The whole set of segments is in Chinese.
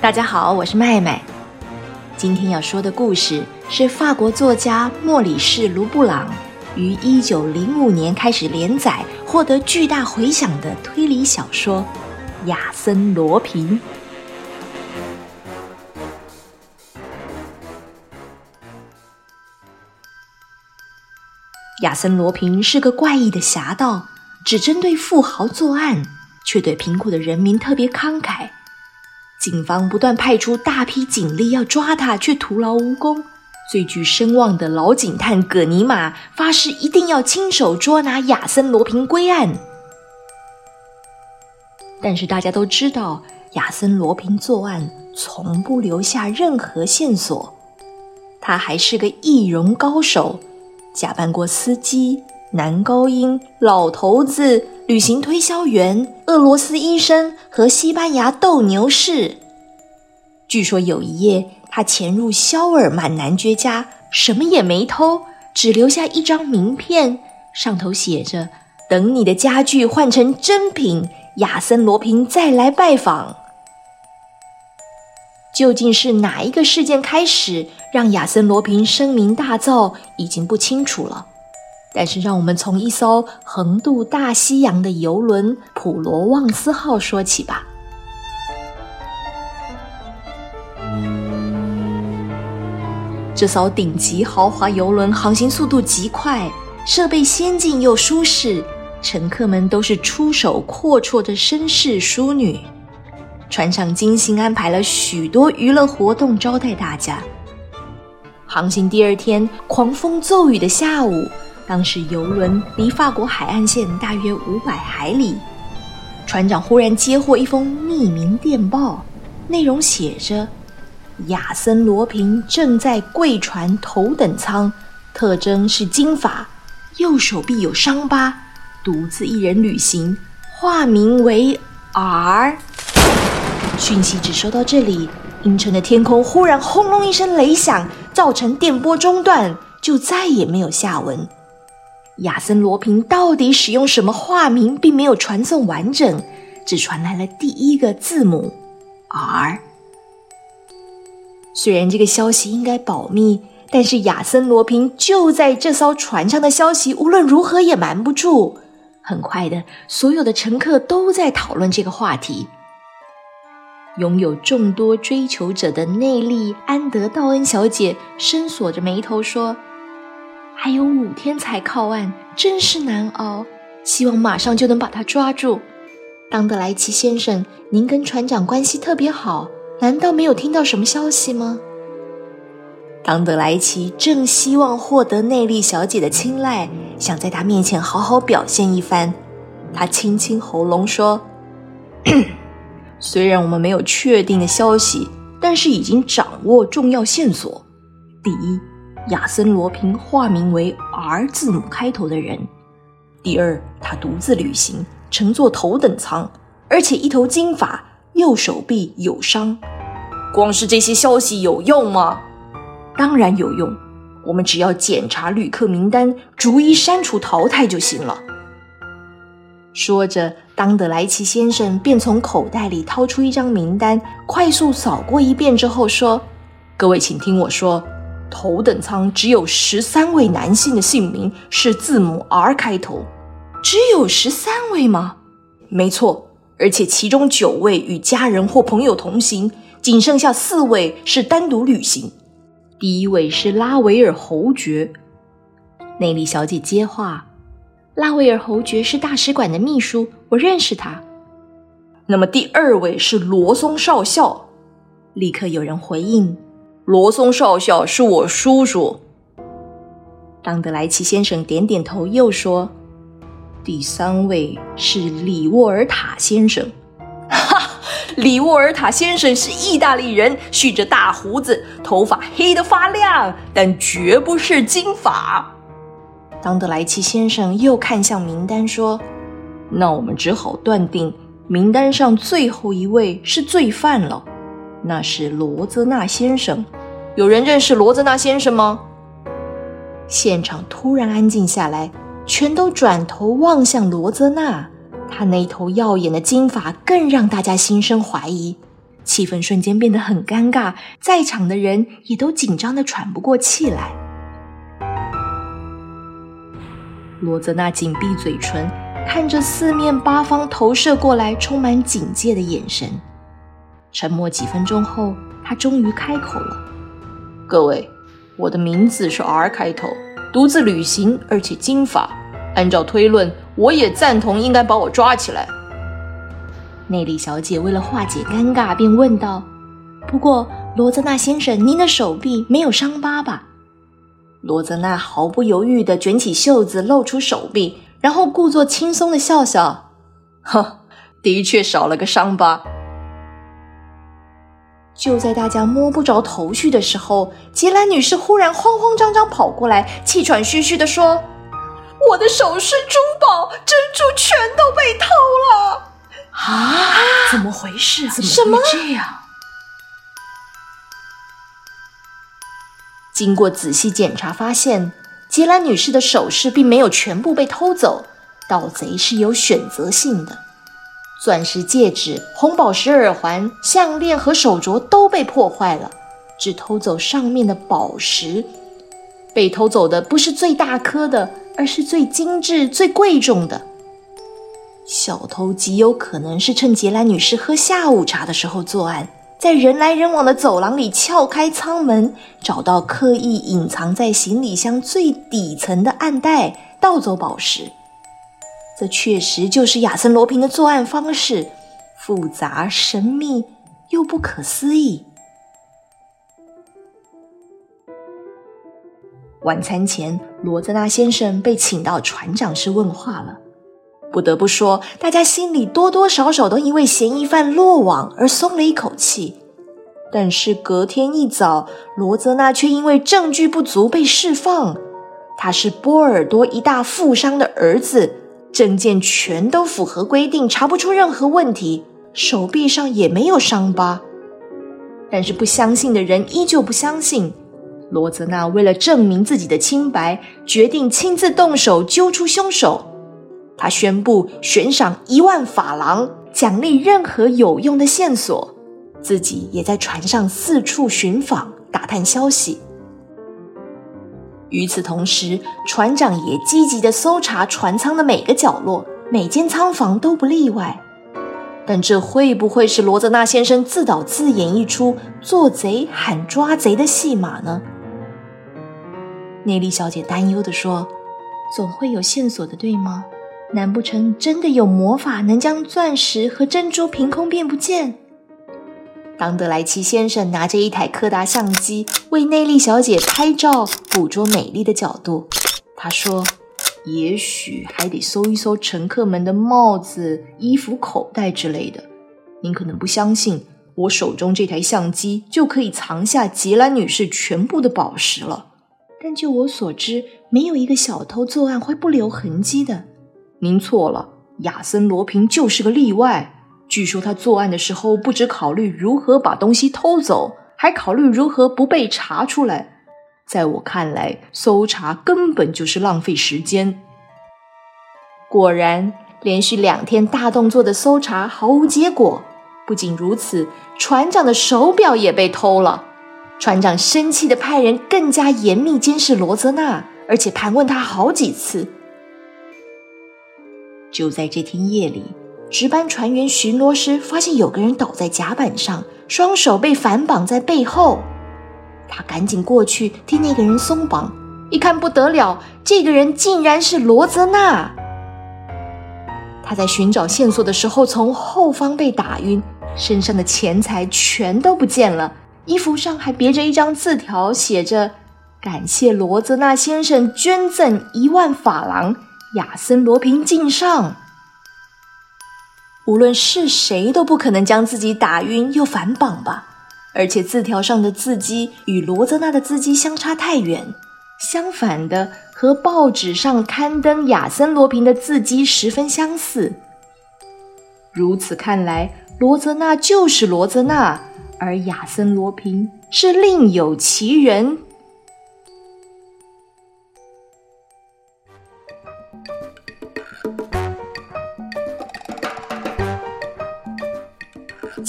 大家好，我是麦麦。今天要说的故事是法国作家莫里士·卢布朗于一九零五年开始连载，获得巨大回响的推理小说《亚森·罗平》。亚森·罗平是个怪异的侠盗，只针对富豪作案，却对贫苦的人民特别慷慨。警方不断派出大批警力要抓他，却徒劳无功。最具声望的老警探葛尼玛发誓一定要亲手捉拿亚森·罗平归案。但是大家都知道，亚森·罗平作案从不留下任何线索。他还是个易容高手，假扮过司机、男高音、老头子。旅行推销员、俄罗斯医生和西班牙斗牛士。据说有一夜，他潜入肖尔曼男爵家，什么也没偷，只留下一张名片，上头写着：“等你的家具换成真品，亚森·罗平再来拜访。”究竟是哪一个事件开始让亚森·罗平声名大噪，已经不清楚了。但是，让我们从一艘横渡大西洋的游轮“普罗旺斯号”说起吧。这艘顶级豪华游轮航行速度极快，设备先进又舒适，乘客们都是出手阔绰的绅士淑女。船上精心安排了许多娱乐活动招待大家。航行第二天，狂风骤雨的下午。当时游轮离法国海岸线大约五百海里，船长忽然接获一封匿名电报，内容写着：亚森·罗平正在贵船头等舱，特征是金发，右手臂有伤疤，独自一人旅行，化名为 R。讯息只收到这里，阴沉的天空忽然轰隆一声雷响，造成电波中断，就再也没有下文。亚森·罗平到底使用什么化名，并没有传送完整，只传来了第一个字母 R。虽然这个消息应该保密，但是亚森·罗平就在这艘船上的消息无论如何也瞒不住。很快的，所有的乘客都在讨论这个话题。拥有众多追求者的内利·安德道恩小姐深锁着眉头说。还有五天才靠岸，真是难熬。希望马上就能把他抓住。当德莱奇先生，您跟船长关系特别好，难道没有听到什么消息吗？当德莱奇正希望获得内利小姐的青睐，想在她面前好好表现一番，他清清喉咙说：“ 虽然我们没有确定的消息，但是已经掌握重要线索。第一。”亚森·罗平化名为 R 字母开头的人。第二，他独自旅行，乘坐头等舱，而且一头金发，右手臂有伤。光是这些消息有用吗？当然有用。我们只要检查旅客名单，逐一删除淘汰就行了。说着，当德莱奇先生便从口袋里掏出一张名单，快速扫过一遍之后说：“各位，请听我说。”头等舱只有十三位男性的姓名是字母 R 开头，只有十三位吗？没错，而且其中九位与家人或朋友同行，仅剩下四位是单独旅行。第一位是拉维尔侯爵。内利小姐接话：“拉维尔侯爵是大使馆的秘书，我认识他。”那么第二位是罗松少校。立刻有人回应。罗松少校是我叔叔。当德莱奇先生点点头，又说：“第三位是里沃尔塔先生。”哈，里沃尔塔先生是意大利人，蓄着大胡子，头发黑得发亮，但绝不是金发。当德莱奇先生又看向名单，说：“那我们只好断定，名单上最后一位是罪犯了，那是罗泽纳先生。”有人认识罗泽纳先生吗？现场突然安静下来，全都转头望向罗泽纳。他那头耀眼的金发更让大家心生怀疑。气氛瞬间变得很尴尬，在场的人也都紧张的喘不过气来。罗泽娜紧闭嘴唇，看着四面八方投射过来充满警戒的眼神。沉默几分钟后，他终于开口了：“各位，我的名字是 R 开头，独自旅行，而且金发。按照推论，我也赞同应该把我抓起来。”内里小姐为了化解尴尬，便问道：“不过，罗泽纳先生，您的手臂没有伤疤吧？”罗泽纳毫不犹豫地卷起袖子，露出手臂，然后故作轻松地笑笑：“呵，的确少了个伤疤。”就在大家摸不着头绪的时候，杰兰女士忽然慌慌张张跑过来，气喘吁吁地说：“我的首饰、珠宝、珍珠全都被偷了！”啊，怎么回事？怎么会这样？经过仔细检查，发现杰兰女士的首饰并没有全部被偷走，盗贼是有选择性的。钻石戒指、红宝石耳环、项链和手镯都被破坏了，只偷走上面的宝石。被偷走的不是最大颗的，而是最精致、最贵重的。小偷极有可能是趁杰兰女士喝下午茶的时候作案。在人来人往的走廊里撬开舱门，找到刻意隐藏在行李箱最底层的暗袋，盗走宝石。这确实就是亚森·罗平的作案方式，复杂、神秘又不可思议。晚餐前，罗泽纳先生被请到船长室问话了。不得不说，大家心里多多少少都因为嫌疑犯落网而松了一口气。但是隔天一早，罗泽纳却因为证据不足被释放。他是波尔多一大富商的儿子，证件全都符合规定，查不出任何问题，手臂上也没有伤疤。但是不相信的人依旧不相信。罗泽纳为了证明自己的清白，决定亲自动手揪出凶手。他宣布悬赏一万法郎，奖励任何有用的线索。自己也在船上四处寻访，打探消息。与此同时，船长也积极的搜查船舱的每个角落，每间舱房都不例外。但这会不会是罗泽纳先生自导自演一出做贼喊抓贼的戏码呢？内利小姐担忧的说：“总会有线索的，对吗？”难不成真的有魔法能将钻石和珍珠凭空变不见？当德莱奇先生拿着一台柯达相机为内利小姐拍照，捕捉美丽的角度，他说：“也许还得搜一搜乘客们的帽子、衣服口袋之类的。您可能不相信，我手中这台相机就可以藏下吉兰女士全部的宝石了。但就我所知，没有一个小偷作案会不留痕迹的。”您错了，亚森·罗平就是个例外。据说他作案的时候不止考虑如何把东西偷走，还考虑如何不被查出来。在我看来，搜查根本就是浪费时间。果然，连续两天大动作的搜查毫无结果。不仅如此，船长的手表也被偷了。船长生气的派人更加严密监视罗泽纳，而且盘问他好几次。就在这天夜里，值班船员巡逻时发现有个人倒在甲板上，双手被反绑在背后。他赶紧过去替那个人松绑，一看不得了，这个人竟然是罗泽纳。他在寻找线索的时候，从后方被打晕，身上的钱财全都不见了，衣服上还别着一张字条，写着：“感谢罗泽纳先生捐赠一万法郎。”亚森·罗平敬上。无论是谁都不可能将自己打晕又反绑吧？而且字条上的字迹与罗泽纳的字迹相差太远，相反的，和报纸上刊登亚森·罗平的字迹十分相似。如此看来，罗泽纳就是罗泽纳，而亚森·罗平是另有其人。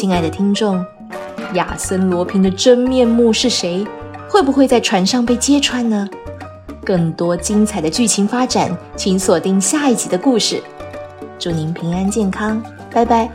亲爱的听众，亚森罗平的真面目是谁？会不会在船上被揭穿呢？更多精彩的剧情发展，请锁定下一集的故事。祝您平安健康，拜拜。